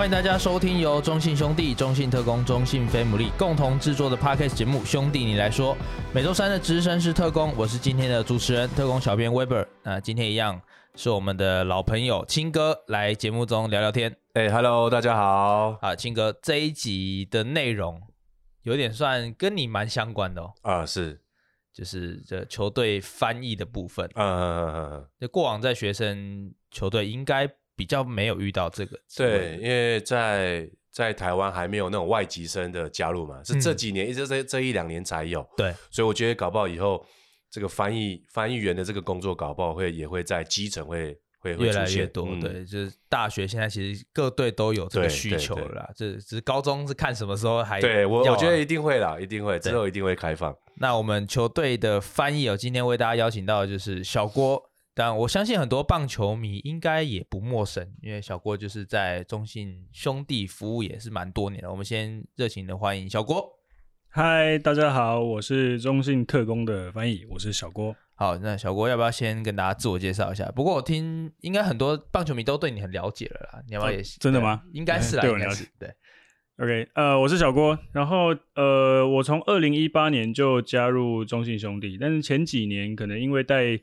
欢迎大家收听由中信兄弟、中信特工、中信飞姆利共同制作的 Podcast 节目《兄弟你来说》。每周三的值日生是特工，我是今天的主持人特工小编 Weber。那今天一样是我们的老朋友青哥来节目中聊聊天。哎、hey，Hello，大家好。啊，青哥这一集的内容有点算跟你蛮相关的哦。啊，是，就是这球队翻译的部分。嗯嗯嗯嗯。这过往在学生球队应该。比较没有遇到这个，对，因为在在台湾还没有那种外籍生的加入嘛，嗯、是这几年一直这这一两年才有，对，所以我觉得搞不好以后这个翻译翻译员的这个工作搞不好会也会在基层会会会越来越多，嗯、对，就是大学现在其实各队都有这个需求了啦，这只是高中是看什么时候还对我我觉得一定会啦，一定会之后一定会开放。那我们球队的翻译哦，今天为大家邀请到的就是小郭。但我相信很多棒球迷应该也不陌生，因为小郭就是在中信兄弟服务也是蛮多年了。我们先热情的欢迎小郭。嗨，大家好，我是中信特工的翻译，我是小郭。好，那小郭要不要先跟大家自我介绍一下？不过我听应该很多棒球迷都对你很了解了啦，你要不要也是？真的吗？应该是啦，对我了解，对。OK，呃，我是小郭，然后呃，我从二零一八年就加入中信兄弟，但是前几年可能因为带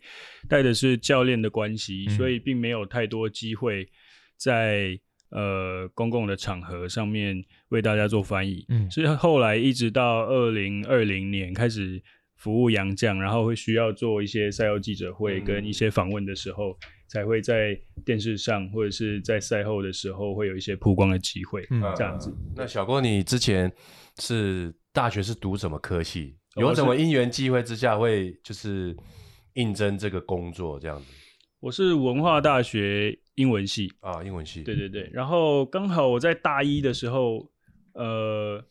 带的是教练的关系，嗯，所以并没有太多机会在呃公共的场合上面为大家做翻译，嗯，所以后来一直到二零二零年开始服务洋将，然后会需要做一些赛后记者会跟一些访问的时候。嗯才会在电视上或者是在赛后的时候会有一些曝光的机会，嗯，这样子。那小郭，你之前是大学是读什么科系？有什么因缘际会之下会就是应征这个工作这样子？我是文化大学英文系啊，英文系。对对对。然后刚好我在大一的时候，呃，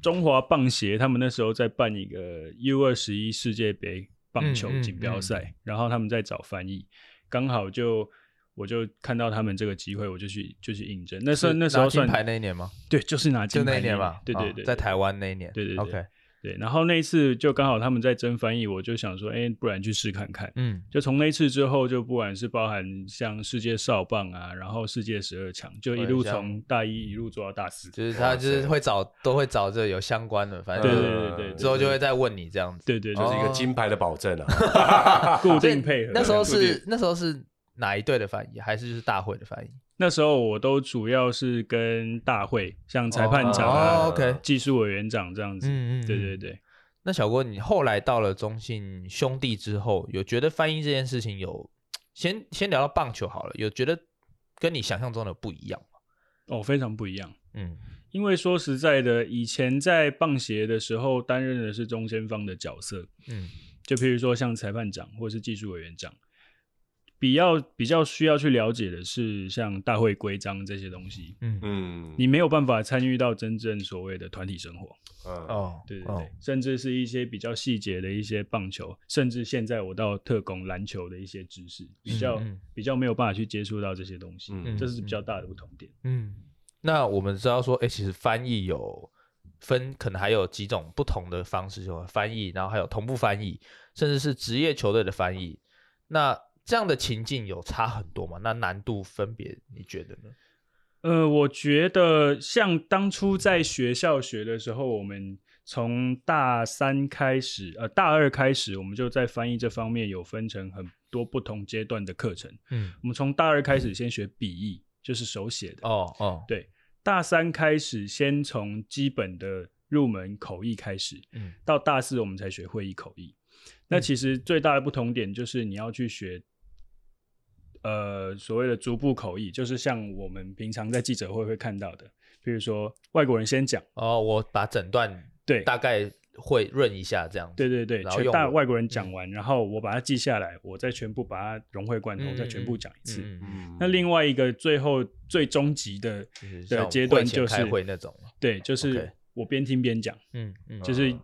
中华棒协他们那时候在办一个 U 二十一世界杯棒球锦标赛，嗯嗯嗯，然后他们在找翻译。刚好就我就看到他们这个机会，我就去就去应征。那时候那时候算金牌那一年吗？对，就是拿金牌那一年吧。对对对，在台湾那一年。对对对。OK。对，然后那一次就刚好他们在争翻译，我就想说，哎，不然去试看看。嗯。就从那次之后，就不管是包含像世界少棒啊，然后世界十二强，就一路从大一一路做到大四。就是他就是会找都会找这有相关的，反正对对对对，之后就会再问你这样子。对对，就是一个金牌的保证啊。固定配合。那时候是那时候是。哪一队的翻译，还是就是大会的翻译？那时候我都主要是跟大会，像裁判长啊、哦、OK，技术委员长这样子。嗯嗯，对对对。那小郭，你后来到了中信兄弟之后，有觉得翻译这件事情有先先聊到棒球好了，有觉得跟你想象中的不一样吗？哦，非常不一样。嗯，因为说实在的，以前在棒协的时候担任的是中间方的角色。嗯，就譬如说像裁判长或是技术委员长。比较比较需要去了解的是像大会规章这些东西，嗯。嗯，你没有办法参与到真正所谓的团体生活，嗯。哦，对对对，哦、甚至是一些比较细节的一些棒球，甚至现在我到特工篮球的一些知识，比较、嗯、比较没有办法去接触到这些东西，嗯，这是比较大的不同点。嗯，那我们知道说，哎、欸，其实翻译有分，可能还有几种不同的方式，就翻译，然后还有同步翻译，甚至是职业球队的翻译，那。这样的情境有差很多吗？那难度分别你觉得呢？呃，我觉得像当初在学校学的时候，我们从大三开始，呃，大二开始，我们就在翻译这方面有分成很多不同阶段的课程。嗯，我们从大二开始先学笔译，嗯、就是手写的。哦哦，对，大三开始先从基本的入门口译开始，嗯，到大四我们才学会议口译。那其实最大的不同点就是你要去学。呃，所谓的逐步口译，就是像我们平常在记者会会看到的，比如说外国人先讲哦，我把整段对大概会润一下这样子，对对对，全大外国人讲完，嗯，然后我把它记下来，我再全部把它融会贯通，嗯，再全部讲一次。嗯，嗯，那另外一个最后最终极的的阶段就是开会那种，对，就是我边听边讲，嗯嗯，就是。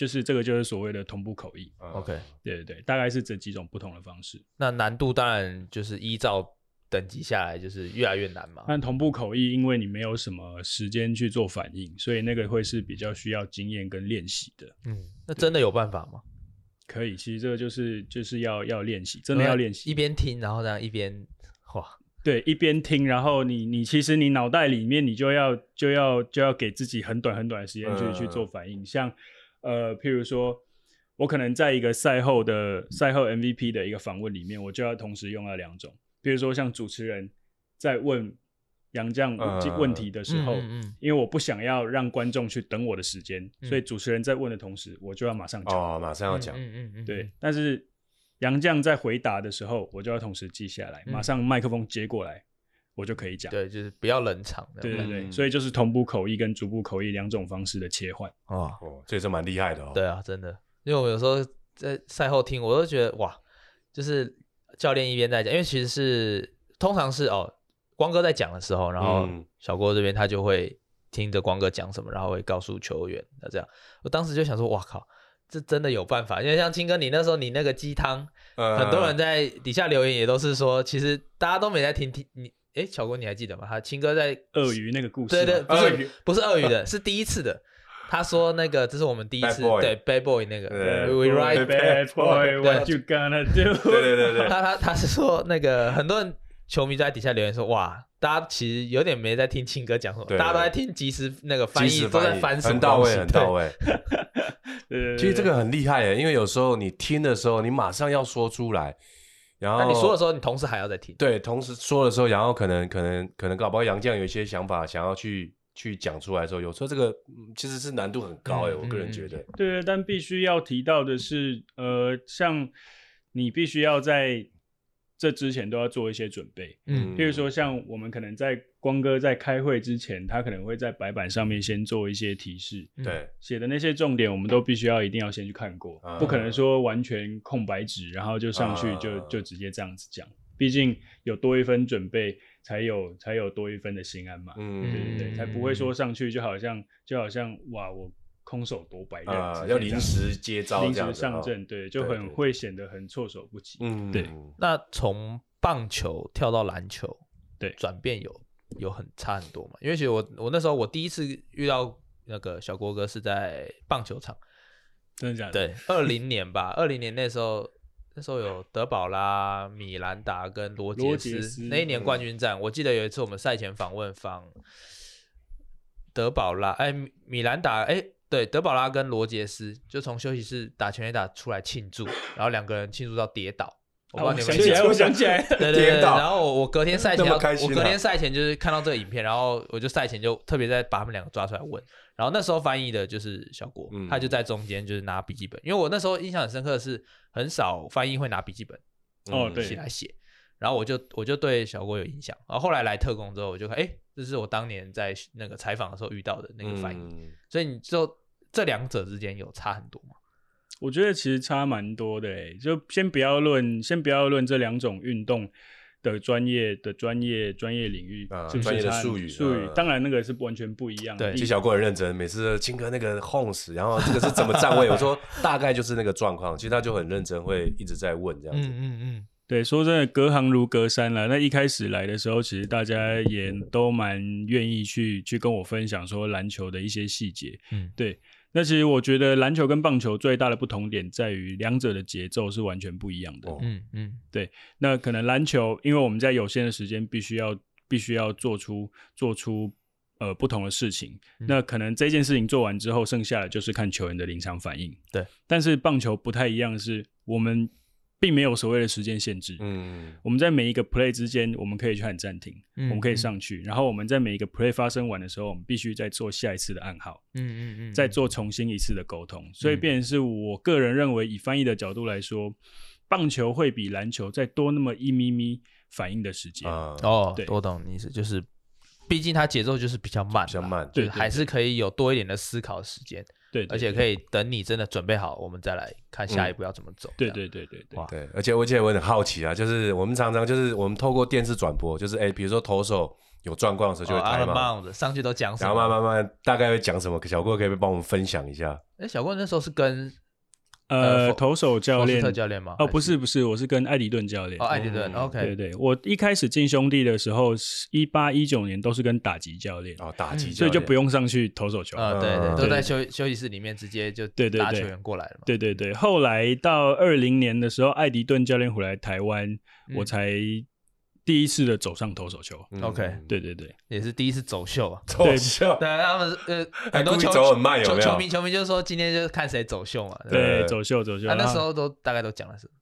就是这个，就是所谓的同步口译。OK，对对对，大概是这几种不同的方式。那难度当然就是依照等级下来，就是越来越难嘛。但同步口译，因为你没有什么时间去做反应，所以那个会是比较需要经验跟练习的。嗯，那真的有办法吗？可以，其实这个就是就是要要练习，真的要练习。一边听，然后这样一边哇，对，一边听，然后你你其实你脑袋里面你就要就要就要给自己很短很短的时间去、嗯、去做反应，像呃，譬如说，我可能在一个赛后的赛后 MVP 的一个访问里面，我就要同时用到两种，比如说像主持人在问。杨绛问题的时候，嗯嗯嗯、因为我不想要让观众去等我的时间，嗯、所以主持人在问的同时，我就要马上讲。哦，马上要讲。嗯嗯嗯、对，但是杨绛在回答的时候，我就要同时记下来，嗯、马上麦克风接过来，我就可以讲。对，就是不要冷场。对对对，嗯、所以就是同步口译跟逐步口译两种方式的切换。哦，哦，这也是蛮厉害的哦。对啊，真的，因为我有时候在赛后听，我都觉得哇，就是教练一边在讲，因为其实是通常是哦。光哥在讲的时候，然后小郭这边他就会听着光哥讲什么，然后会告诉球员。那这样，我当时就想说，哇靠，这真的有办法？因为像青哥，你那时候你那个鸡汤，呃、很多人在底下留言也都是说，其实大家都没在听听你。哎，小郭你还记得吗？他青哥在鳄鱼那个故事，对对，不是鱼不是鳄鱼的，是第一次的。他说那个这是我们第一次 Bad 对 Bad Boy 那个对，We write Bad Boy，What you gonna do？对对对对，他他他是说那个很多人。球迷在底下留言说：“哇，大家其实有点没在听庆哥讲什么，对大家都在听即时那个翻译，都在翻什么，很到位，很到位。对其实这个很厉害耶，因为有时候你听的时候，你马上要说出来，然后那你说的时候，你同时还要再听。对，同时说的时候，然后可能可能可能搞不好杨绛有一些想法想要去去讲出来的时候，有时候这个其实是难度很高哎，嗯、我个人觉得。对，但必须要提到的是，呃，像你必须要在。这之前都要做一些准备，嗯，譬如说像我们可能在光哥在开会之前，他可能会在白板上面先做一些提示，对，写的那些重点我们都必须要一定要先去看过，嗯、不可能说完全空白纸，然后就上去就、嗯、就直接这样子讲，毕竟有多一分准备，才有才有多一分的心安嘛，嗯，对对对，才不会说上去就好像就好像哇我。空手夺白啊，要临时接招，临时上阵，对，就很会显得很措手不及。嗯，对。那从棒球跳到篮球，对，转变有有很差很多嘛？因为其实我我那时候我第一次遇到那个小郭哥是在棒球场，真的假的？对，二零年吧，二零年那时候那时候有德保拉、米兰达跟罗杰斯那一年冠军战，我记得有一次我们赛前访问访德保拉，哎，米兰达，哎。对，德保拉跟罗杰斯就从休息室打全垒打出来庆祝，然后两个人庆祝到跌倒。我帮你们想起来，我想起来，对对对。然后我我隔天赛前，我隔天赛前就是看到这个影片，然后我就赛前就特别在把他们两个抓出来问。然后那时候翻译的就是小郭，他就在中间就是拿笔记本，因为我那时候印象很深刻的是很少翻译会拿笔记本哦，对，起来写。然后我就我就对小郭有印象。然后后来来特工之后，我就看，哎，这是我当年在那个采访的时候遇到的那个翻译。所以你就。这两者之间有差很多吗？我觉得其实差蛮多的诶，就先不要论，先不要论这两种运动的专业的专业专业领域，啊，专业的术语术语，当然那个是完全不一样的。对，其实小郭很认真，每次青哥那个 home 然后这个是怎么站位？我说 大概就是那个状况，其实他就很认真，会一直在问这样子。嗯嗯嗯。对，说真的，隔行如隔山了。那一开始来的时候，其实大家也都蛮愿意去去跟我分享说篮球的一些细节。嗯，对。那其实我觉得篮球跟棒球最大的不同点在于两者的节奏是完全不一样的。嗯嗯，对。那可能篮球，因为我们在有限的时间必须要必须要做出做出呃不同的事情。嗯、那可能这件事情做完之后，剩下的就是看球员的临场反应。对。但是棒球不太一样，是我们。并没有所谓的时间限制。嗯，我们在每一个 play 之间，我们可以去按暂停，嗯、我们可以上去，然后我们在每一个 play 发生完的时候，我们必须再做下一次的暗号。嗯嗯嗯，再做重新一次的沟通。所以，变成是我个人认为，以翻译的角度来说，棒球会比篮球再多那么一咪咪反应的时间。哦，对，我懂你意思，就是毕竟它节奏就是比较慢，比较慢，对，还是可以有多一点的思考时间。对，而且可以等你真的准备好，我们再来看下一步要怎么走。对对对对对，对，而且我记得我很好奇啊，就是我们常常就是我们透过电视转播，就是哎，比如说投手有状况的时候就会开嘛，上去都讲什么，然后慢慢慢大概会讲什么，小郭可以不可以帮我们分享一下？哎，小郭那时候是跟。呃，投手教练，特教练吗？哦，不是不是，我是跟艾迪顿教练。哦，艾迪顿，OK。对对，我一开始进兄弟的时候，一八一九年都是跟打击教练。哦，打击教练，所以就不用上去投手球。啊，对对，都在休休息室里面直接就对对对球员过来了嘛。对对对，后来到二零年的时候，艾迪顿教练回来台湾，我才。第一次的走上投手球。嗯 OK 对对对，也是第一次走秀啊。走秀，对，他们呃很多球走很慢有没有球球迷球迷就说今天就是看谁走秀嘛。对不对，对，走秀走秀。啊，那时候都大概都讲了什么？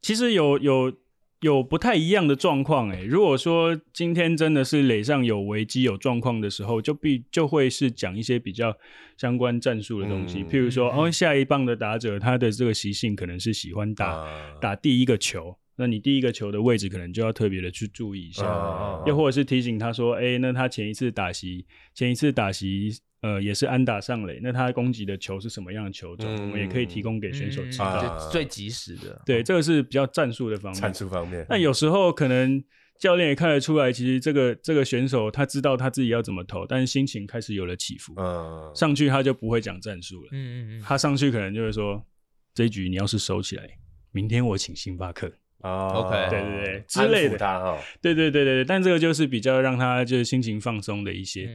其实有有有不太一样的状况诶。如果说今天真的是垒上有危机、有状况的时候，就必就会是讲一些比较相关战术的东西，嗯譬如说，嗯哦，下一棒的打者他的这个习性可能是喜欢打、啊打第一个球，那你第一个球的位置可能就要特别的去注意一下，啊又或者是提醒他说，哎，那他前一次打席，前一次打席。呃，也是安打上垒，那他攻击的球是什么样的球种？嗯我们也可以提供给选手知道。啊最及时的。对，这个是比较战术的方面。战术方面，那有时候可能教练也看得出来，其实这个这个选手他知道他自己要怎么投，但是心情开始有了起伏，嗯，上去他就不会讲战术了。嗯嗯嗯。他上去可能就会说：“这一局你要是收起来，明天我请星巴克。哦 OK 对对对之类的。安抚他哈，”对对对对对，但这个就是比较让他就是心情放松的一些、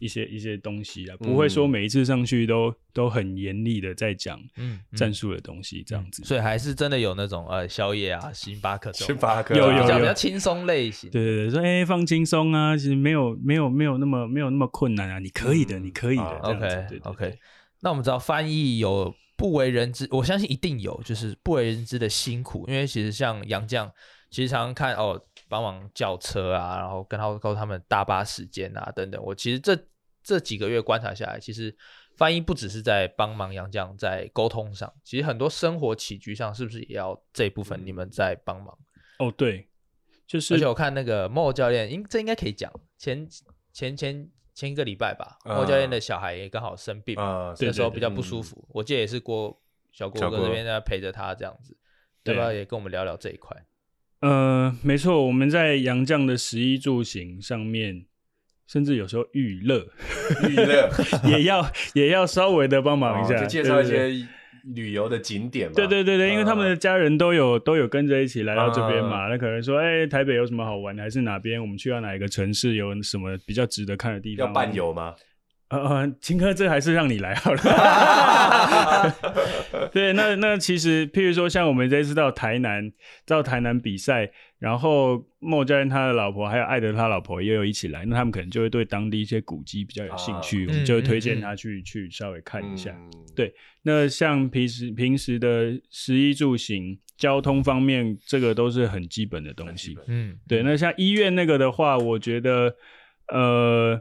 一些一些东西啊，不会说每一次上去都都很严厉的在讲战术的东西这样子。所以还是真的有那种呃宵夜啊、星巴克这种。星巴克有有有。比较轻松类型。对对对，说哎、欸、放轻松啊，其实没有没有没有那么没有那么困难啊，你可以的，嗯。你可以的。OK 对对对。OK，那我们知道翻译有不为人知，我相信一定有，就是不为人知的辛苦。因为其实像杨绛，其实常常看哦，帮忙叫车啊，然后跟他告诉他们大巴时间啊等等。我其实这这几个月观察下来，其实翻译不只是在帮忙杨绛在沟通上，其实很多生活起居上是不是也要这一部分你们在帮忙？哦对，就是而且我看那个莫教练，应这应该可以讲，前前前前一个礼拜吧，啊莫教练的小孩也刚好生病嘛，啊，对那时候比较不嗯舒服。我记得也是郭小郭哥这边在陪着他这样子，对要不要也跟我们聊聊这一块？呃，没错，我们在杨绛的食衣住行上面，甚至有时候娱乐娱乐 也要也要稍微的帮忙一下，哦就介绍一对对对些旅游的景点嘛。对对对对，因为他们的家人都有都有跟着一起来到这边嘛，啊那可能说，哎，台北有什么好玩的，还是哪边我们去到哪一个城市有什么比较值得看的地方？要伴游吗？呃呃，秦科，这还是让你来好了。对，那那其实，譬如说，像我们这次到台南，到台南比赛，然后莫教练他的老婆还有艾德他老婆也有一起来，那他们可能就会对当地一些古迹比较有兴趣，啊我们就会推荐他去去稍微看一下。嗯对那像平时平时的食衣住行、交通方面，这个都是很基本的东西。嗯，对，那像医院那个的话，我觉得呃，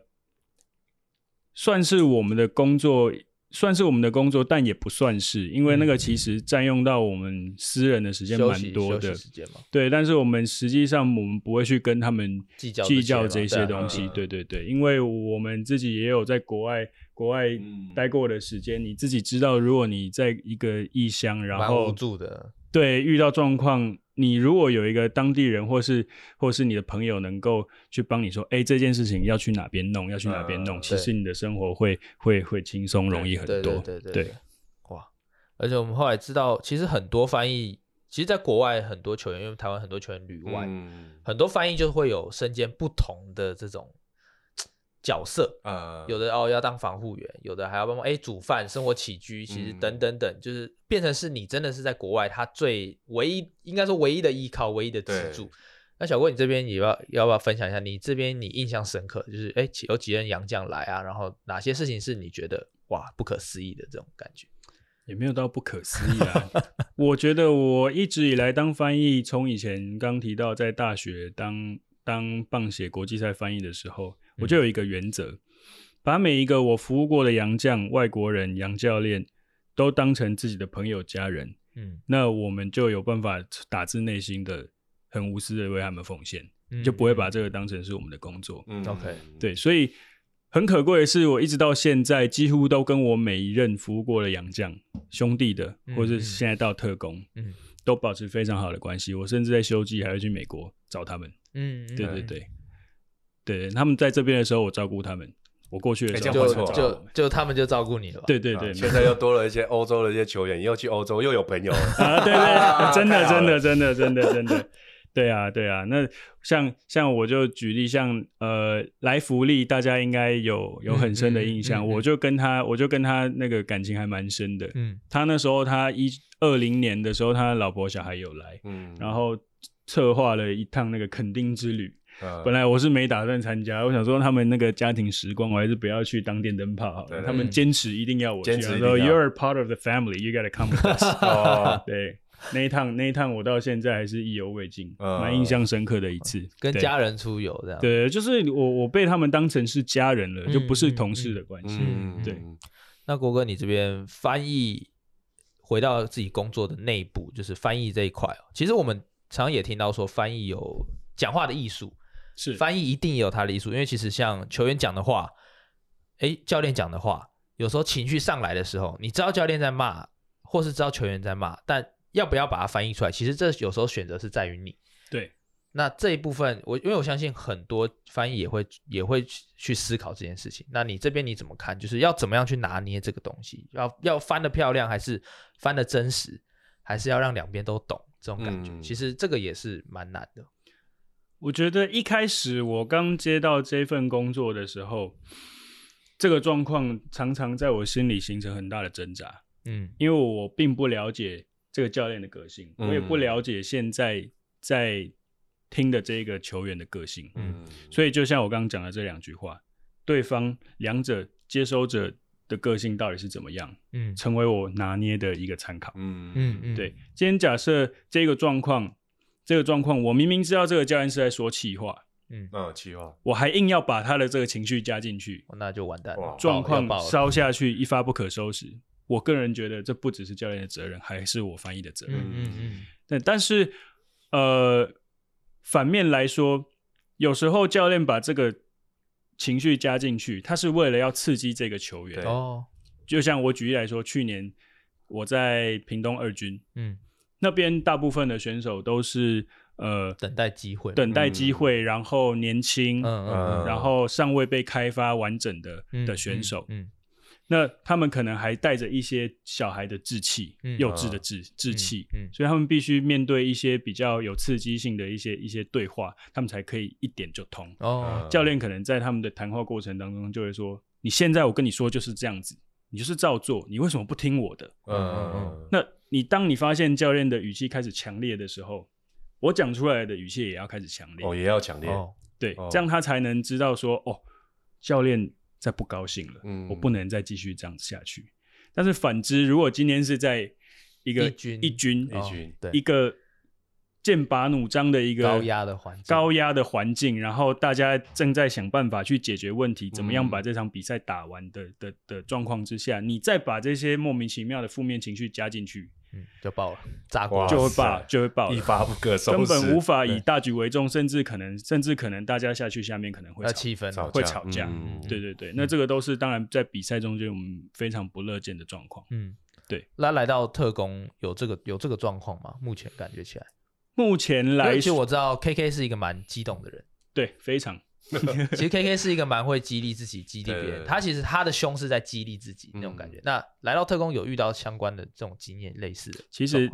算是我们的工作，算是我们的工作，但也不算是，因为那个其实占用到我们私人的时间蛮多的。时间嘛，对，但是我们实际上我们不会去跟他们计较计较这这些东西。嗯对对对，因为我们自己也有在国外国外嗯待过的时间，你自己知道，如果你在一个异乡，然后无后助的。对，遇到状况，你如果有一个当地人，或是或是你的朋友，能够去帮你说，哎，这件事情要去哪边弄，要去哪边弄，嗯其实你的生活会会会轻松容易很多。对对对对，哇！而且我们后来知道，其实很多翻译，其实在国外很多球员，因为台湾很多球员旅外，嗯很多翻译就会有身兼不同的这种角色。啊，有的哦要当防护员，有的还要帮忙哎煮饭、生活起居，其实嗯等等等，就是变成是你真的是在国外，他最唯一应该说唯一的依靠、唯一的支柱。那小郭，你这边也要要不要分享一下？你这边你印象深刻，就是哎有几任洋将来啊，然后哪些事情是你觉得哇不可思议的这种感觉？也没有到不可思议啊。我觉得我一直以来当翻译，从以前刚提到在大学当当棒写国际赛翻译的时候，我就有一个原则，把每一个我服务过的洋将、外国人、洋教练都当成自己的朋友、家人。嗯，那我们就有办法打自内心的很无私的为他们奉献，嗯就不会把这个当成是我们的工作。嗯 OK，对，所以很可贵的是，我一直到现在几乎都跟我每一任服务过的洋将兄弟的，嗯或是现在到特工，嗯都保持非常好的关系。我甚至在休季还会去美国找他们。嗯，对对对，对，他们在这边的时候，我照顾他们。我过去的时候，就就就他们就照顾你了吧？对对对，啊现在又多了一些欧洲的一些球员，又去欧洲又有朋友了啊，对对，真的真的真的真的真的，对啊对啊。那像像我就举例，像呃来福利，大家应该有有很深的印象。我就跟他，我就跟他那个感情还蛮深的。嗯他那时候他一二零年的时候，他老婆小孩有来，嗯，然后策划了一趟那个垦丁之旅。嗯、本来我是没打算参加，我想说他们那个家庭时光，我还是不要去当电灯泡好了。他们坚持一定要我去，说 You're a part of the family, you gotta come with us。哦，对，那一趟那一趟我到现在还是意犹未尽，蛮、嗯、印象深刻的一次。跟家人出游这样。对，就是我我被他们当成是家人了，嗯、就不是同事的关系。嗯，对。那国哥，你这边翻译回到自己工作的内部，就是翻译这一块哦。其实我们常常也听到说，翻译有讲话的艺术。是翻译一定也有它的艺术，因为其实像球员讲的话，哎，教练讲的话，有时候情绪上来的时候，你知道教练在骂，或是知道球员在骂，但要不要把它翻译出来，其实这有时候选择是在于你。对，那这一部分我因为我相信很多翻译也会也会去思考这件事情。那你这边你怎么看？就是要怎么样去拿捏这个东西？要要翻的漂亮，还是翻的真实，还是要让两边都懂这种感觉？嗯、其实这个也是蛮难的。我觉得一开始我刚接到这份工作的时候，这个状况常常在我心里形成很大的挣扎。嗯，因为我并不了解这个教练的个性，嗯、我也不了解现在在听的这个球员的个性。嗯，所以就像我刚刚讲的这两句话，对方两者接收者的个性到底是怎么样？嗯，成为我拿捏的一个参考。嗯嗯嗯，对。今天假设这个状况。这个状况，我明明知道这个教练是在说气话，嗯，啊，气话，我还硬要把他的这个情绪加进去，那就完蛋了。状况烧下去，一发不可收拾。我个人觉得，这不只是教练的责任，还是我翻译的责任。嗯嗯嗯。但，但是，呃，反面来说，有时候教练把这个情绪加进去，他是为了要刺激这个球员。哦，就像我举例来说，去年我在屏东二军，嗯。那边大部分的选手都是呃等待机会，等待机会，然后年轻，嗯嗯，然后尚未被开发完整的的选手，嗯，那他们可能还带着一些小孩的稚气，幼稚的稚稚气，嗯，所以他们必须面对一些比较有刺激性的一些一些对话，他们才可以一点就通。哦，教练可能在他们的谈话过程当中就会说：“你现在我跟你说就是这样子，你就是照做，你为什么不听我的？”嗯嗯嗯，那。你当你发现教练的语气开始强烈的时候，我讲出来的语气也要开始强烈哦，也要强烈，哦、对，哦、这样他才能知道说，哦，教练在不高兴了，嗯，我不能再继续这样子下去。但是反之，如果今天是在一个一军一军、哦、一军对。一个。剑拔弩张的一个高压的环境，高压的环境，然后大家正在想办法去解决问题，怎么样把这场比赛打完的的的状况之下，你再把这些莫名其妙的负面情绪加进去，嗯，就爆了，炸锅就会爆，就会爆，一发不可收拾，根本无法以大局为重，甚至可能，甚至可能大家下去下面可能会气氛会吵架，对对对，那这个都是当然在比赛中间我们非常不乐见的状况，嗯，对。那来到特工有这个有这个状况吗？目前感觉起来。目前来说，其实我知道 KK 是一个蛮激动的人，对，非常。其实 KK 是一个蛮会激励自己、激励别人。对对对，他其实他的胸是在激励自己那种感觉。嗯、那来到特工有遇到相关的这种经验类似的？其实，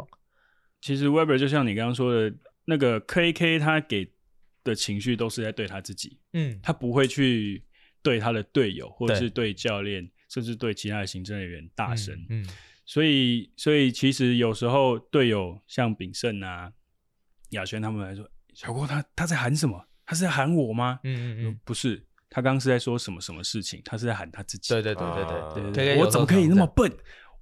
其实 Weber 就像你刚刚说的，那个 KK 他给的情绪都是在对他自己，嗯，他不会去对他的队友或者是对教练，甚至对其他的行政人员大声，嗯，嗯，所以，所以其实有时候队友像炳胜啊。亚轩他们来说，小郭他他在喊什么？他是在喊我吗？嗯嗯嗯，不是，他刚刚是在说什么什么事情？他是在喊他自己。对对对对对对，我怎么可以那么笨？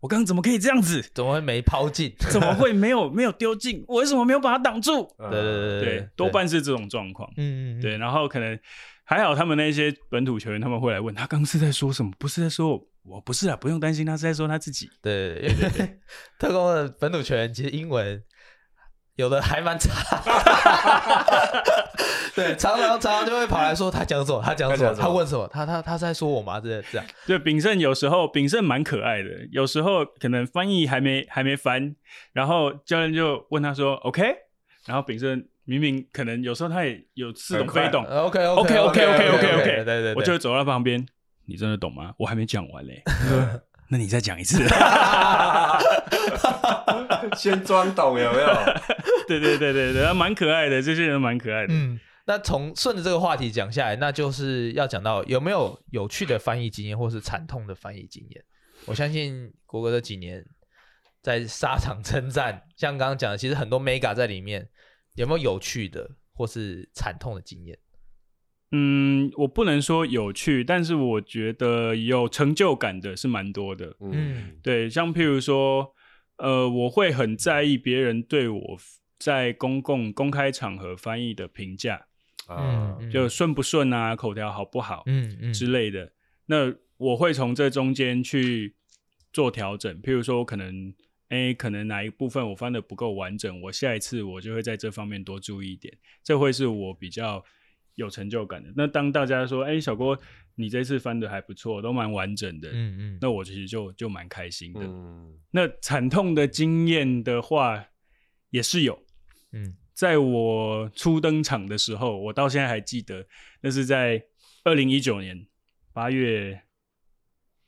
我刚刚怎么可以这样子？怎么会没抛进？怎么会没有没有丢进？我为什么没有把它挡住？对对对对，多半是这种状况。嗯嗯，对，然后可能还好，他们那些本土球员他们会来问他刚刚是在说什么？不是在说我，不是啊，不用担心，他是在说他自己。对对对，特工的本土球员其实英文。有的还蛮差，对，常常常常就会跑来说他讲什么，他讲什么，他问什么，他他他在说我吗？这这样，对，秉胜有时候秉胜蛮可爱的，有时候可能翻译还没还没翻，然后教练就问他说 OK，然后秉胜明明可能有时候他也有似懂非懂，OK OK OK OK OK OK，对对对，我就会走到旁边，你真的懂吗？我还没讲完嘞，那你再讲一次。先装懂有没有？对对对对对，他蛮可爱的，这些人蛮可爱的。嗯，那从顺着这个话题讲下来，那就是要讲到有没有有趣的翻译经验，或是惨痛的翻译经验。我相信国哥这几年在沙场征战，像刚刚讲的，其实很多 mega 在里面，有没有有趣的或是惨痛的经验？嗯，我不能说有趣，但是我觉得有成就感的是蛮多的。嗯，对，像譬如说，呃，我会很在意别人对我在公共公开场合翻译的评价，啊，就顺不顺啊，口条好不好，嗯嗯之类的。那我会从这中间去做调整，譬如说，我可能，哎，可能哪一部分我翻的不够完整，我下一次我就会在这方面多注意一点，这会是我比较。有成就感的。那当大家说：“哎、欸，小郭，你这次翻的还不错，都蛮完整的。”嗯嗯，那我其实就就蛮开心的。嗯，那惨痛的经验的话，也是有。嗯，在我初登场的时候，我到现在还记得，那是在二零一九年八月，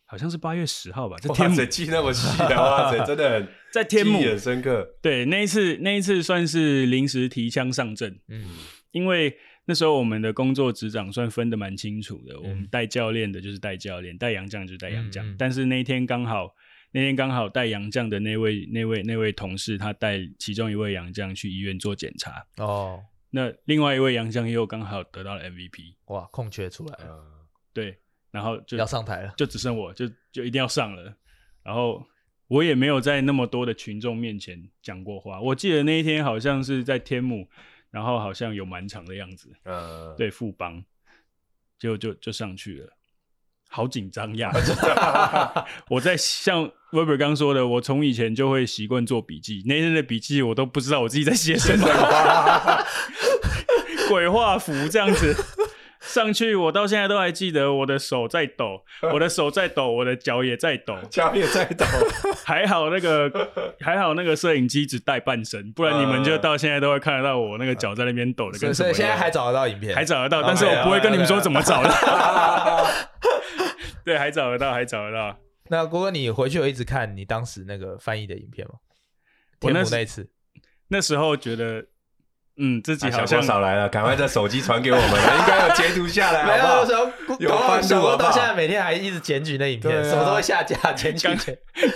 好像是八月十号吧。在天母记那么细的哇塞，真的很 在天母很深刻。对，那一次那一次算是临时提枪上阵。嗯，因为。那时候我们的工作职掌算分得蛮清楚的，嗯、我们带教练的就是带教练，带洋将就是带洋将。嗯嗯、但是那一天刚好，那天刚好带洋将的那位、那位、那位同事，他带其中一位洋将去医院做检查。哦，那另外一位洋将又刚好得到了 MVP。哇，空缺出来了。呃、对，然后就要上台了，就只剩我就就一定要上了。然后我也没有在那么多的群众面前讲过话。我记得那一天好像是在天母。然后好像有满场的样子，嗯，对，富邦，就就就上去了，好紧张呀！我在像 Weber 刚说的，我从以前就会习惯做笔记，那天的笔记我都不知道我自己在写什么，鬼画符这样子。上去，我到现在都还记得，我的手在抖，我的手在抖，我的脚也在抖，脚也在抖。还好那个，还好那个摄影机只带半身，不然你们就到现在都会看得到我那个脚在那边抖的跟什么。所以现在还找得到影片，还找得到，但是我不会跟你们说怎么找的。对，还找得到，还找得到。那郭哥，你回去有一直看你当时那个翻译的影片吗？天母那一次，那时候觉得。嗯，自己好像少来了，赶快在手机传给我们，应该有截图下来，没有？有翻小郭！到现在每天还一直检举那影片，什么都会下架，检举，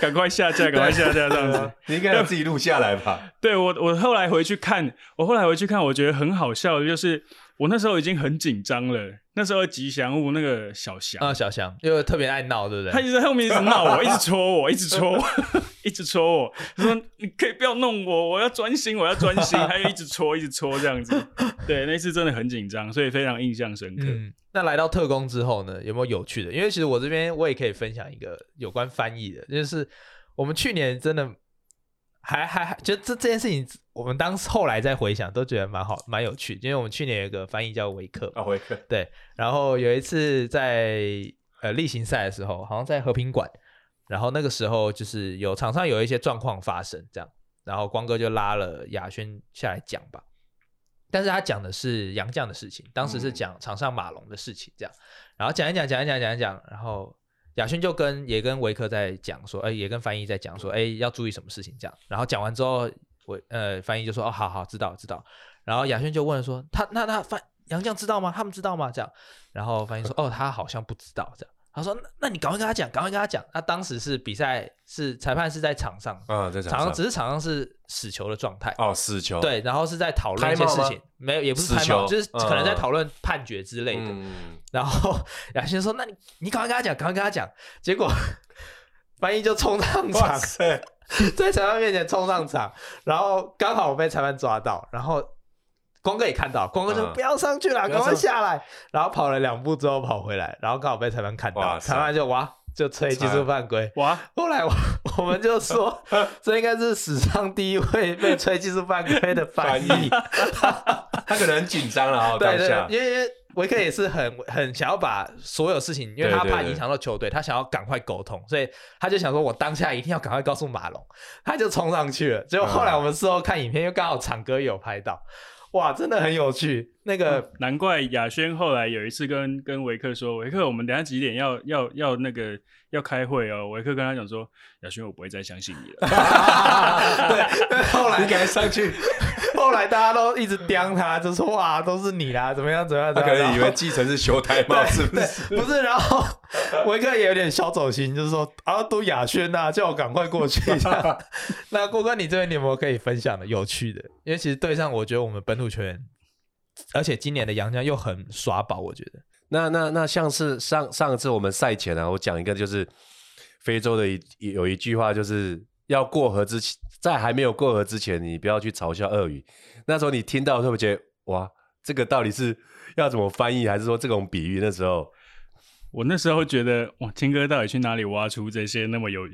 赶快下架，赶快下架这样子。你应该要自己录下来吧？对我，我后来回去看，我后来回去看，我觉得很好笑的就是。我那时候已经很紧张了。那时候吉祥物那个小翔啊，小翔又特别爱闹，对不对？他一直在后面一直闹我，一直戳我，一直戳我，一直戳我。他说：“你可以不要弄我，我要专心，我要专心。”他又一直戳，一直戳这样子。对，那次真的很紧张，所以非常印象深刻。嗯，那来到特工之后呢，有没有有趣的？因为其实我这边我也可以分享一个有关翻译的，就是我们去年真的。还还还，就这这件事情，我们当时后来再回想，都觉得蛮好，蛮有趣。因为我们去年有一个翻译叫维克啊，维克对。然后有一次在呃例行赛的时候，好像在和平馆，然后那个时候就是有场上有一些状况发生，这样，然后光哥就拉了亚轩下来讲吧。但是他讲的是杨绛的事情，当时是讲场上马龙的事情，这样。然后讲一讲，讲一讲，讲一讲，然后。亚轩就跟也跟维克在讲说，哎、也跟翻译在讲说，哎、要注意什么事情这样。然后讲完之后，我呃翻译就说，哦，好好，知道知道。然后亚轩就问说，他那那翻杨绛知道吗？他们知道吗？这样。然后翻译说，哦，他好像不知道这样。他说：“那那你赶快跟他讲，赶快跟他讲。那当时是比赛，是裁判是在场上，啊，在场上，只是场上是死球的状态。哦，死球。对，然后是在讨论一些事情，没有，也不是拍球，就是可能在讨论判决之类的。嗯、然后雅轩说：‘那你你赶快跟他讲，赶快跟他讲。’结果翻译就冲上场，塞在裁判面前冲上场，然后刚好我被裁判抓到，然后。”光哥也看到，光哥说不要上去了，赶、嗯、快下来。然后跑了两步之后跑回来，然后刚好被裁判看到，裁判就哇就吹技术犯规。哇！后来我我们就说，这应该是史上第一位被吹技术犯规的翻译。他可能很紧张了啊，对对，因为因为维克也是很很想要把所有事情，因为他怕影响到球队，他想要赶快沟通，所以他就想说，我当下一定要赶快告诉马龙，他就冲上去了。结果后来我们事后看影片，又刚好场哥有拍到。哇，真的很有趣。那个、嗯、难怪雅轩后来有一次跟跟维克说：“维克，我们等下几点要要要那个要开会哦。”维克跟他讲说：“雅轩，我不会再相信你了。”对，后来你赶快上去。后后来大家都一直刁他，就说哇，都是你啦，怎么样怎么样？他可能以为继承是修台帽，是不是？不是，然后维克也有点小走心，就是说啊，都雅轩呐，叫我赶快过去一下。那郭哥，你这边你有没有可以分享的有趣的？因为其实对上，我觉得我们本土球员，而且今年的杨江又很耍宝，我觉得。那那那像是上上次我们赛前啊，我讲一个就是非洲的一有一句话，就是要过河之前，在还没有过河之前，你不要去嘲笑鳄鱼。那时候你听到会不会觉得哇，这个到底是要怎么翻译，还是说这种比喻？那时候我那时候觉得哇，青哥到底去哪里挖出这些那么有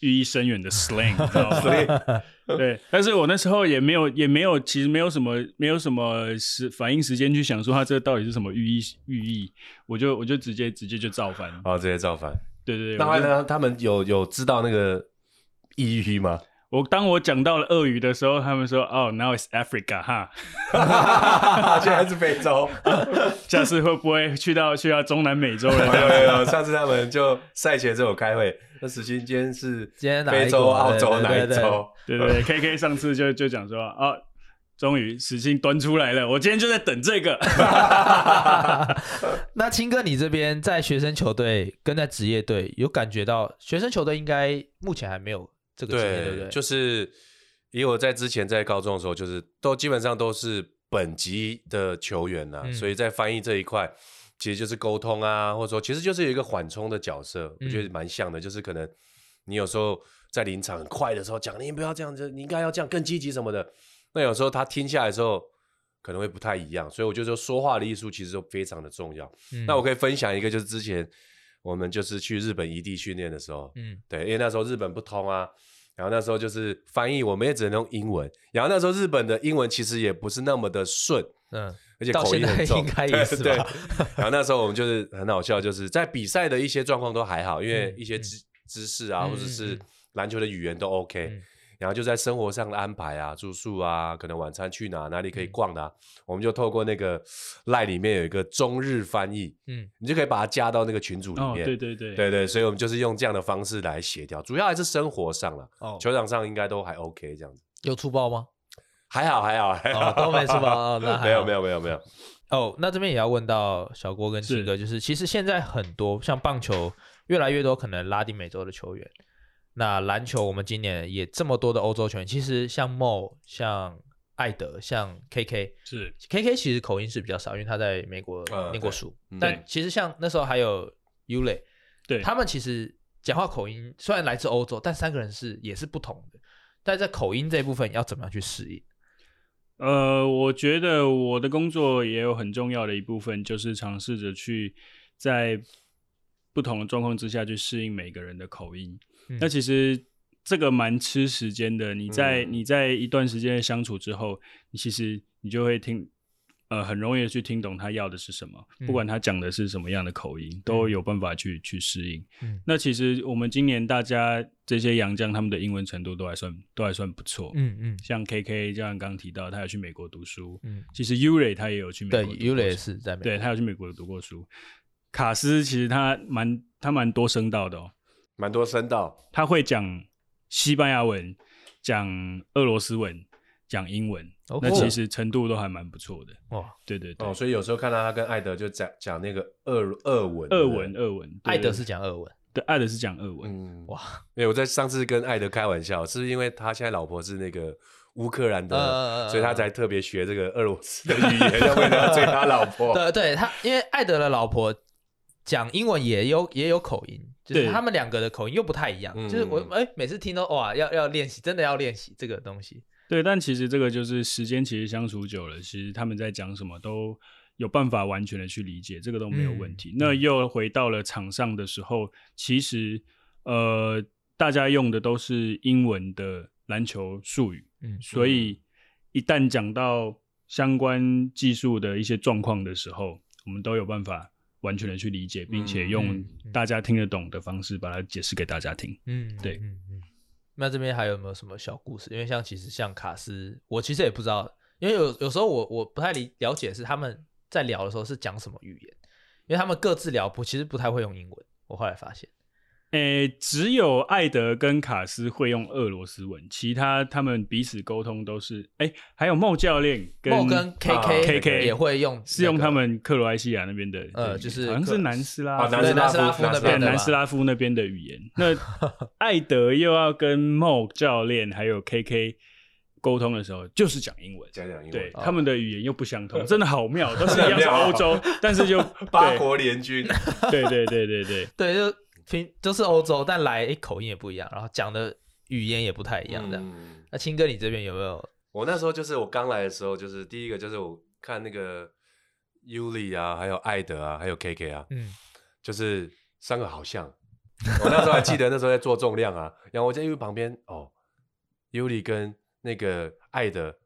寓意深远的 slang？对，但是我那时候也没有，也没有，其实没有什么，没有什么时反应时间去想说它这个到底是什么寓意寓意，我就我就直接直接就造反，哦，直接造反，对对对。那他他们有有知道那个意义吗？我当我讲到了鳄鱼的时候，他们说哦，now it's Africa 哈，现在是非洲，下次会不会去到去到中南美洲了？有有有，上次他们就赛前就有开会。那时今天是今天非洲、澳洲哪一洲？对对对，K K 上次就就讲说啊，终于史青端出来了，我今天就在等这个。那青哥，你这边在学生球队跟在职业队有感觉到，学生球队应该目前还没有这个经验，对，对不对？就是以我在之前在高中的时候，就是都基本上都是本级的球员呐、啊，嗯、所以在翻译这一块。其实就是沟通啊，或者说，其实就是有一个缓冲的角色，我觉得蛮像的。嗯、就是可能你有时候在临场很快的时候讲，你不要这样子，你应该要这样更积极什么的。那有时候他听下来的时候可能会不太一样，所以我觉得说，说话的艺术其实都非常的重要。嗯、那我可以分享一个，就是之前我们就是去日本移地训练的时候，嗯，对，因为那时候日本不通啊，然后那时候就是翻译，我们也只能用英文，然后那时候日本的英文其实也不是那么的顺，嗯。而且口音很重，应该也是对，然后那时候我们就是很好笑，就是在比赛的一些状况都还好，因为一些知知识啊，或者是篮球的语言都 OK。嗯、然后就在生活上的安排啊，住宿啊，可能晚餐去哪，哪里可以逛的、啊，嗯、我们就透过那个 LINE 里面有一个中日翻译，嗯，你就可以把它加到那个群组里面。哦、对对对，对对。所以我们就是用这样的方式来协调，主要还是生活上了，哦、球场上应该都还 OK 这样子。有粗暴吗？还好还好还好，都没出包，那 没有没有没有没有。哦，那这边也要问到小郭跟青哥，是就是其实现在很多像棒球越来越多可能拉丁美洲的球员，那篮球我们今年也这么多的欧洲球员，其实像 Mo、像艾德、像 KK 是。KK 其实口音是比较少，因为他在美国念过书，嗯、但其实像那时候还有 Ule，对，他们其实讲话口音虽然来自欧洲，但三个人是也是不同的，但在口音这一部分要怎么样去适应？呃，我觉得我的工作也有很重要的一部分，就是尝试着去在不同的状况之下去适应每个人的口音。嗯、那其实这个蛮吃时间的。你在、嗯、你在一段时间的相处之后，你其实你就会听。呃，很容易的去听懂他要的是什么，嗯、不管他讲的是什么样的口音，嗯、都有办法去去适应。嗯，那其实我们今年大家这些洋将他们的英文程度都还算都还算不错。嗯嗯，嗯像 KK 就像刚刚提到，他有去美国读书。嗯，其实 Ure 他也有去美国读书。对，Ure 是在美国，对他有去美国读过书。卡斯其实他蛮他蛮多声道的哦，蛮多声道，他会讲西班牙文，讲俄罗斯文。讲英文.那其实程度都还蛮不错的。哇，对对对，哦，所以有时候看到他跟艾德就讲讲那个俄俄文，俄文，俄文，艾德是讲俄文，对，艾德是讲俄文。嗯，哇，因为我在上次跟艾德开玩笑，是因为他现在老婆是那个乌克兰的，呃、所以他才特别学这个俄罗斯的语言，要为了要追他老婆。对对，他因为艾德的老婆讲英文也有也有口音，就是他们两个的口音又不太一样。就是我哎，每次听到哇，要要练习，真的要练习这个东西。对，但其实这个就是时间，其实相处久了，其实他们在讲什么都有办法完全的去理解，这个都没有问题。嗯、那又回到了场上的时候，其实呃，大家用的都是英文的篮球术语，嗯，所以一旦讲到相关技术的一些状况的时候，我们都有办法完全的去理解，并且用大家听得懂的方式把它解释给大家听。嗯，对。嗯嗯那这边还有没有什么小故事？因为像其实像卡斯，我其实也不知道，因为有有时候我我不太理了解是他们在聊的时候是讲什么语言，因为他们各自聊不其实不太会用英文。我后来发现，诶，只有艾德跟卡斯会用俄罗斯文，其他他们彼此沟通都是诶，还有孟教练跟孟跟 KK KK 也会用，是用他们克罗埃西亚那边的，呃，就是好像是南斯拉夫，南斯拉夫那边南斯拉夫那边的语言。那 艾德又要跟孟教练还有 KK 沟通的时候，就是讲英文，讲讲英文，对，他们的语言又不相同，真的好妙，都是一样是欧洲，但是就八国联军，对对对对对对，就。拼都是欧洲，但来诶口音也不一样，然后讲的语言也不太一样，这样。嗯、那青哥，你这边有没有？我那时候就是我刚来的时候，就是第一个就是我看那个尤里啊，还有艾德啊，还有 KK 啊，嗯，就是三个好像。我那时候还记得那时候在做重量啊，然后我在尤里旁边哦，尤里跟那个艾德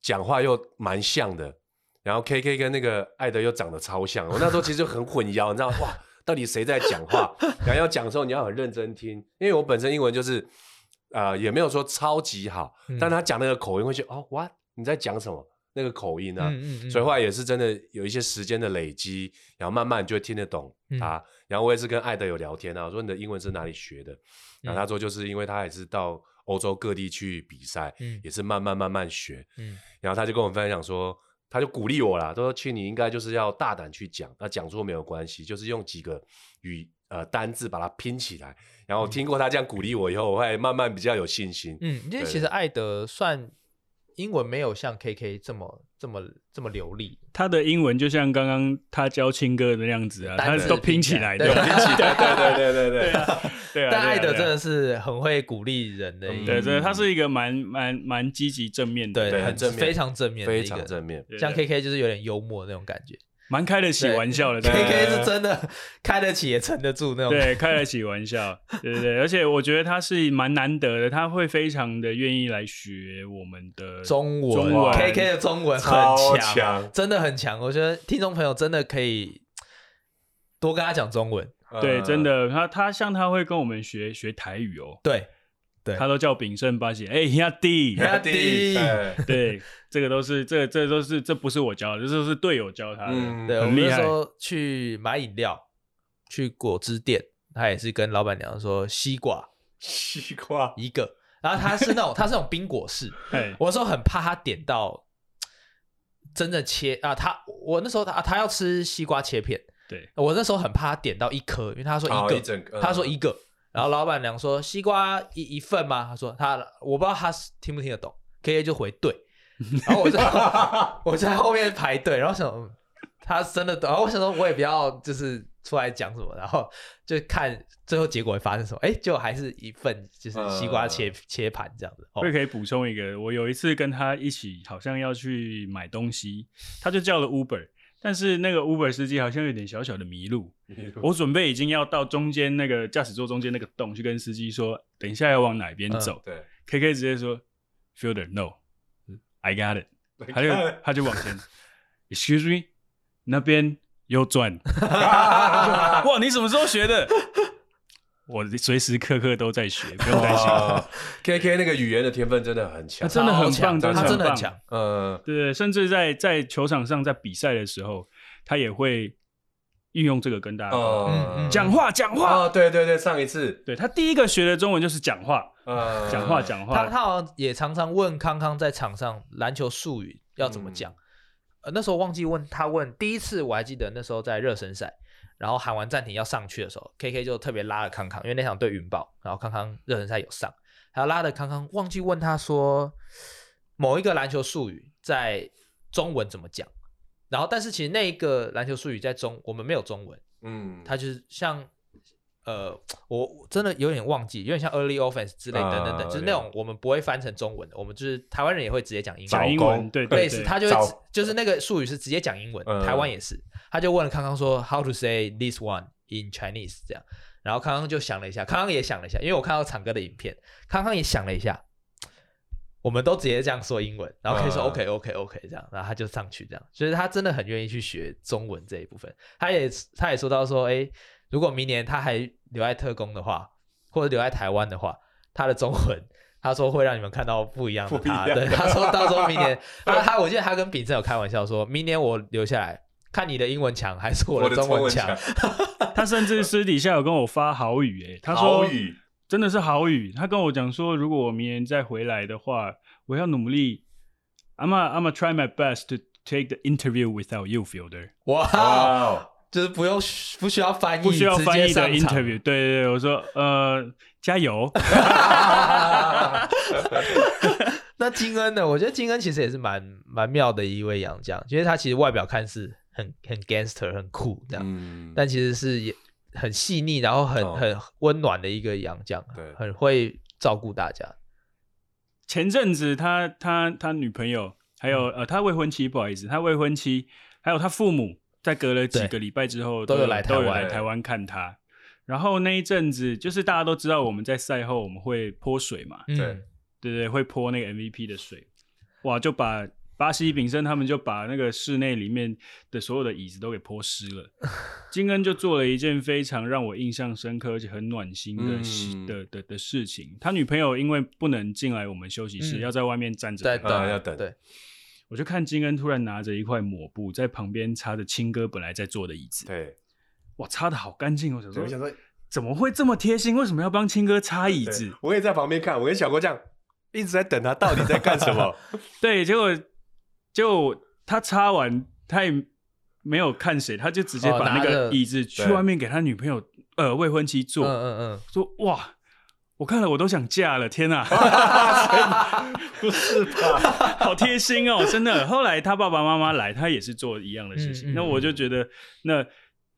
讲话又蛮像的，然后 KK 跟那个艾德又长得超像，我那时候其实就很混淆，你知道哇。到底谁在讲话？然后要讲的时候，你要很认真听，因为我本身英文就是，啊、呃，也没有说超级好，嗯、但他讲那个口音会觉得，哦，what？你在讲什么？那个口音啊，嗯嗯嗯，所以后来也是真的有一些时间的累积，然后慢慢就会听得懂他。嗯、然后我也是跟艾德有聊天啊，我说你的英文是哪里学的？然后他说就是因为他也是到欧洲各地去比赛，嗯、也是慢慢慢慢学，嗯、然后他就跟我分享说。他就鼓励我啦，他说：“其实你应该就是要大胆去讲，那讲错没有关系，就是用几个语呃单字把它拼起来。”然后听过他这样鼓励我以后，我会慢慢比较有信心。嗯，因为其实艾德算。英文没有像 KK 这么这么这么流利，他的英文就像刚刚他教青哥的样子啊，他是都拼起来的，拼起来，对对对对对 对。但艾德真的是很会鼓励人的，对对，他是一个蛮蛮蛮积极正面的，对，很正面，非常正面，非常正面。像 KK 就是有点幽默那种感觉。蛮开得起玩笑的对，KK 是真的开得起也撑得住那种。对，开得起玩笑，对对对，而且我觉得他是蛮难得的，他会非常的愿意来学我们的中文。中文 KK 的中文很强，强真的很强。我觉得听众朋友真的可以多跟他讲中文。对，真的，他他像他会跟我们学学台语哦。对。他都叫炳胜八喜，哎，兄弟，亚弟，对，这个都是，这这都是，这不是我教的，这都是队友教他的，对，很厉害。说去买饮料，去果汁店，他也是跟老板娘说西瓜，西瓜。一个，然后他是那种，他是那种冰果式，我说很怕他点到真的切啊，他我那时候他他要吃西瓜切片，对，我那时候很怕他点到一颗，因为他说一个，他说一个。然后老板娘说：“西瓜一一份吗？”他说：“他我不知道他听不听得懂。”KK 就回对，然后我在 我在后面排队，然后想他真的懂。然后我想说，我也不要就是出来讲什么，然后就看最后结果会发生什么。哎，就还是一份就是西瓜切、呃、切盘这样子。我也可以补充一个，我有一次跟他一起，好像要去买东西，他就叫了 Uber。但是那个 Uber 司机好像有点小小的迷路，我准备已经要到中间那个驾驶座中间那个洞去跟司机说，等一下要往哪边走。嗯、对，KK 直接说，Fielder no，I got it，他就 他就往前，Excuse me，那边右转。哇，你什么时候学的？我随时刻刻都在学，不用担心。K K 那个语言的天分真的很强，他真的很棒，他真的很强。呃，对，甚至在在球场上，在比赛的时候，他也会运用这个跟大家讲话讲话。对对对，上一次，对他第一个学的中文就是讲话，讲话讲话。他他好像也常常问康康在场上篮球术语要怎么讲。呃，那时候忘记问他问第一次，我还记得那时候在热身赛。然后喊完暂停要上去的时候，KK 就特别拉了康康，因为那场对云豹，然后康康热身赛有上，还要拉的康康忘记问他说某一个篮球术语在中文怎么讲，然后但是其实那一个篮球术语在中我们没有中文，嗯，他就是像。呃，我真的有点忘记，有点像 early offense 之类等等等，就是那种我们不会翻成中文的，我们就是台湾人也会直接讲英文，讲英文，对，类似他就会就是那个术语是直接讲英文，台湾也是，他就问了康康说 how to say this one in Chinese 这样，然后康康就想了一下，康康也想了一下，因为我看到场哥的影片，康康也想了一下，我们都直接这样说英文，然后可以说 OK OK OK 这样，然后他就上去这样，所以他真的很愿意去学中文这一部分，他也他也说到说，哎。如果明年他还留在特工的话，或者留在台湾的话，他的中文，他说会让你们看到不一样的他。对，他说到时候明年，他他我记得他跟秉正有开玩笑说，明年我留下来看你的英文强还是我的中文强？他甚至私底下有跟我发豪语、欸，哎，他说真的是豪语。他跟我讲说，如果我明年再回来的话，我要努力。I'm a, I'm a try my best to take the interview without you, Fielder。哇，wow, 就是不用不需要翻译，不需要翻译的 interview。对对对，我说呃，加油。那金恩呢？我觉得金恩其实也是蛮蛮妙的一位洋将，因为他其实外表看似很很 gangster 很酷这样，嗯、但其实是也很细腻，然后很、哦、很温暖的一个洋将，对，很会照顾大家。前阵子他他他女朋友还有、嗯、呃他未婚妻不好意思，他未婚妻还有他父母在隔了几个礼拜之后都有来都有来台湾看他，然后那一阵子就是大家都知道我们在赛后我们会泼水嘛，对。嗯对对，会泼那个 MVP 的水，哇，就把巴西炳生他们就把那个室内里面的所有的椅子都给泼湿了。金恩就做了一件非常让我印象深刻而且很暖心的、嗯、的的的事情。他女朋友因为不能进来我们休息室，嗯、要在外面站着在等，啊、要等。对，我就看金恩突然拿着一块抹布在旁边擦着青哥本来在坐的椅子。对，哇，擦的好干净。我想说，我想说，怎么会这么贴心？为什么要帮青哥擦椅子？我也在旁边看，我跟小郭这样。一直在等他，到底在干什么？对，结果就他擦完，他也没有看谁，他就直接把那个椅子去外面给他女朋友呃未婚妻坐。嗯嗯嗯，说哇，我看了我都想嫁了，天哪！不是吧？好贴心哦，真的。后来他爸爸妈妈来，他也是做一样的事情。嗯嗯、那我就觉得，那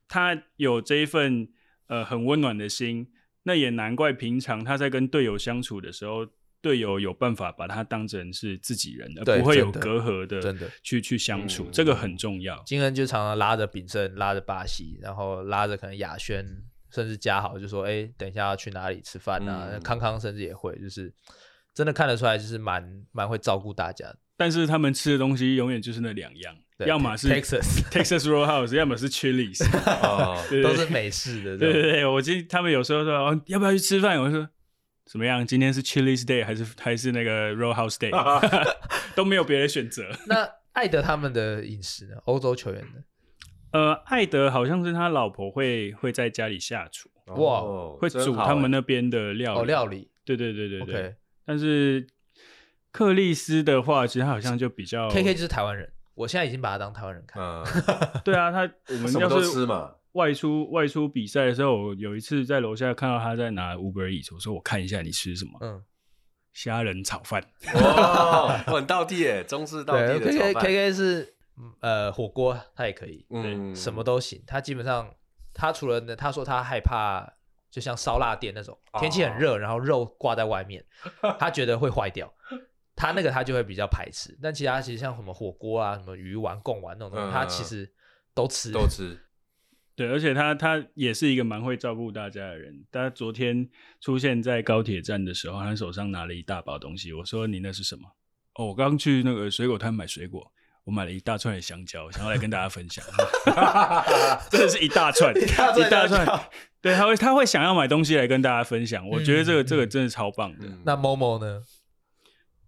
他有这一份呃很温暖的心，那也难怪平常他在跟队友相处的时候。队友有办法把他当成是自己人，而不会有隔阂的，真的去去相处，这个很重要。金恩就常常拉着炳胜，拉着巴西，然后拉着可能亚轩，甚至加好，就说：“哎，等一下要去哪里吃饭啊？”康康甚至也会，就是真的看得出来，就是蛮蛮会照顾大家。但是他们吃的东西永远就是那两样，要么是 Texas Texas Roadhouse，要么是 Chili's，都是美式的。对对对，我记得他们有时候说：“哦，要不要去吃饭？”我说。怎么样？今天是 Chili's Day 还是还是那个 Roadhouse Day？都没有别的选择。那艾德他们的饮食呢？欧洲球员的？呃，艾德好像是他老婆会会在家里下厨，哇，哦、会煮他们那边的料理。哦，料理。对对对对对。Okay 但是克里斯的话，其实他好像就比较 KK 就是台湾人，我现在已经把他当台湾人看。嗯，对啊，他我们要是吃嘛。外出外出比赛的时候，有一次在楼下看到他在拿 Uber Eats，我说我看一下你吃什么？嗯，虾仁炒饭。哇，很道地耶，中式道地的炒饭。K K K K 是呃火锅，他也可以，嗯，什么都行。他基本上他除了他说他害怕，就像烧腊店那种天气很热，然后肉挂在外面，他觉得会坏掉。他那个他就会比较排斥。但其他其实像什么火锅啊、什么鱼丸、贡丸那种东西，他其实都吃，都吃。对，而且他他也是一个蛮会照顾大家的人。他昨天出现在高铁站的时候，他手上拿了一大包东西。我说：“你那是什么？”哦，我刚去那个水果摊买水果，我买了一大串的香蕉，想要来跟大家分享。真的是一大串，一大串，一大串。对，他会他会想要买东西来跟大家分享。我觉得这个、嗯、这个真的超棒的。那 Momo 呢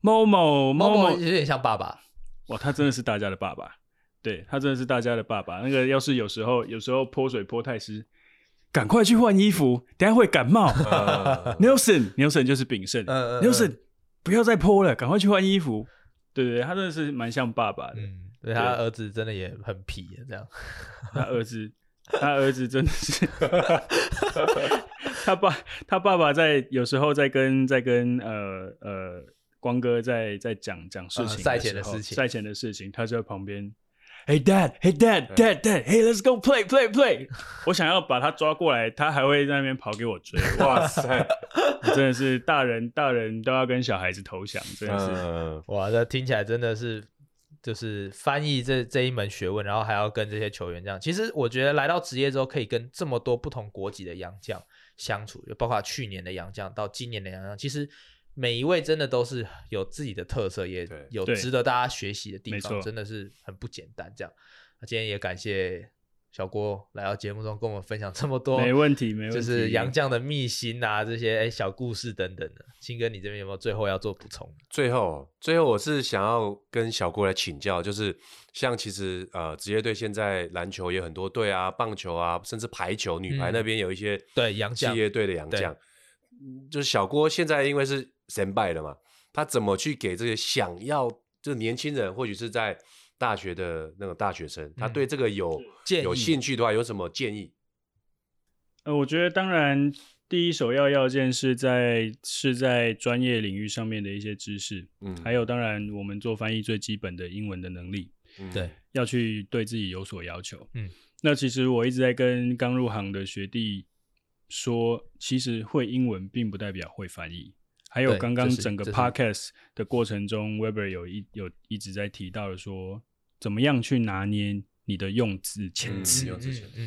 ？Momo Momo 有点像爸爸。哇，他真的是大家的爸爸。对，他真的是大家的爸爸。那个要是有时候有时候泼水泼太湿，赶快去换衣服，等下会感冒。Uh, Nelson Nelson 就是炳胜。Uh, uh, Nelson 不要再泼了，赶快去换衣服。对对对，他真的是蛮像爸爸的。嗯，对，他儿子真的也很皮，这样。他儿子，他儿子真的是，他爸他爸爸在有时候在跟在跟呃呃光哥在在讲讲事情，赛前的事情，赛前的事情，他就在旁边。Hey dad, hey dad, dad, dad, hey let's go play, play, play。我想要把他抓过来，他还会在那边跑给我追。哇塞，真的是大人，大人都要跟小孩子投降，真的是。嗯、哇，这听起来真的是就是翻译这这一门学问，然后还要跟这些球员这样。其实我觉得来到职业之后，可以跟这么多不同国籍的洋将相处，就包括去年的洋将到今年的洋将，其实。每一位真的都是有自己的特色，也有值得大家学习的地方，真的是很不简单。这样，那今天也感谢小郭来到节目中跟我们分享这么多，没问题，没问题，就是杨绛的秘辛啊，这些哎小故事等等的。青哥，你这边有没有最后要做补充？最后，最后我是想要跟小郭来请教，就是像其实呃职业队现在篮球也很多队啊，棒球啊，甚至排球女排那边有一些对杨将，职业队的杨将，就是小郭现在因为是先拜了嘛，他怎么去给这个想要就是年轻人，或许是在。大学的那个大学生，他对这个有、嗯、有兴趣的话，有什么建议？呃，我觉得当然第一首要要件是在是在专业领域上面的一些知识，嗯，还有当然我们做翻译最基本的英文的能力，对、要去对自己有所要求，嗯。那其实我一直在跟刚入行的学弟说，其实会英文并不代表会翻译。还有刚刚整个 podcast 的过程中，Weber 有一有一直在提到的说。怎么样去拿捏你的用字遣词，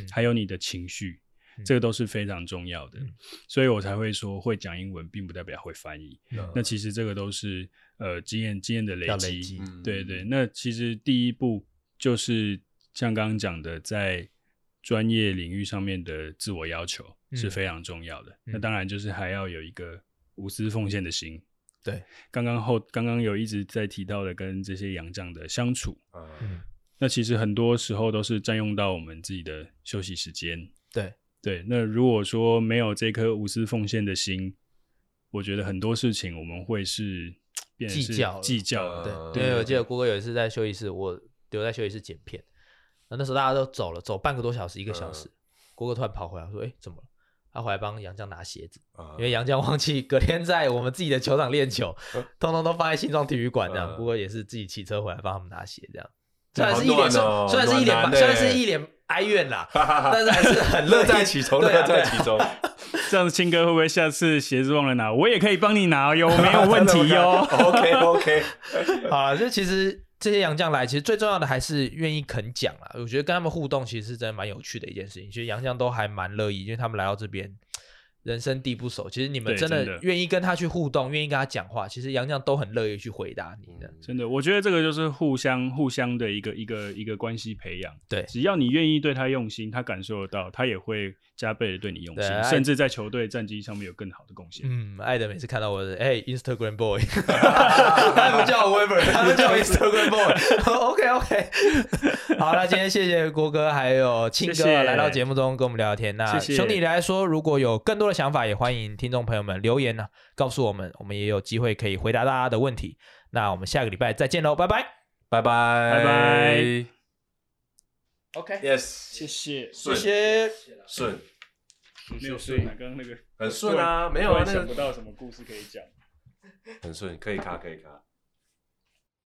还有你的情绪，嗯、这个都是非常重要的。嗯、所以我才会说，会讲英文并不代表会翻译。嗯、那其实这个都是呃经验经验的累积。累对对，那其实第一步就是像刚刚讲的，在专业领域上面的自我要求是非常重要的。嗯、那当然就是还要有一个无私奉献的心。对，刚刚后刚刚有一直在提到的跟这些洋将的相处，嗯，那其实很多时候都是占用到我们自己的休息时间。对对，那如果说没有这颗无私奉献的心，我觉得很多事情我们会是计较计较。对，对，因为我记得郭哥有一次在休息室，我留在休息室剪片，那那时候大家都走了，走半个多小时，一个小时，郭哥突然跑回来说：“哎，怎么了？”他回来帮杨绛拿鞋子，因为杨绛忘记隔天在我们自己的球场练球，通通都放在新庄体育馆这样。不过也是自己骑车回来帮他们拿鞋这样。虽然是一脸，虽然是一脸，虽然是一脸哀怨啦，但是还是很乐在其中，乐在其中。这样子，清哥会不会下次鞋子忘了拿，我也可以帮你拿哟，没有 问题哟。OK OK，好了，这其实。这些洋将来，其实最重要的还是愿意肯讲啊！我觉得跟他们互动，其实是真的蛮有趣的一件事情。其实洋将都还蛮乐意，因为他们来到这边。人生地不熟，其实你们真的愿意跟他去互动，愿意跟他讲话，其实洋将都很乐意去回答你的。真的，我觉得这个就是互相互相的一个一个一个关系培养。对，只要你愿意对他用心，他感受得到，他也会加倍的对你用心，甚至在球队战绩上面有更好的贡献。嗯，爱德每次看到我的，哎，Instagram boy，他不叫我 Weber，他们叫 Instagram boy。OK OK，好，那今天谢谢郭哥还有庆哥来到节目中跟我们聊聊天。那兄弟来说，如果有更多的。想法也欢迎听众朋友们留言呢、啊，告诉我们，我们也有机会可以回答大家的问题。那我们下个礼拜再见喽，拜拜，拜拜，拜拜。OK，Yes，谢谢，谢谢，顺，没有顺啊，刚刚那个很顺啊，没有啊，那个想不到什么故事可以讲，很顺，可以卡，可以卡。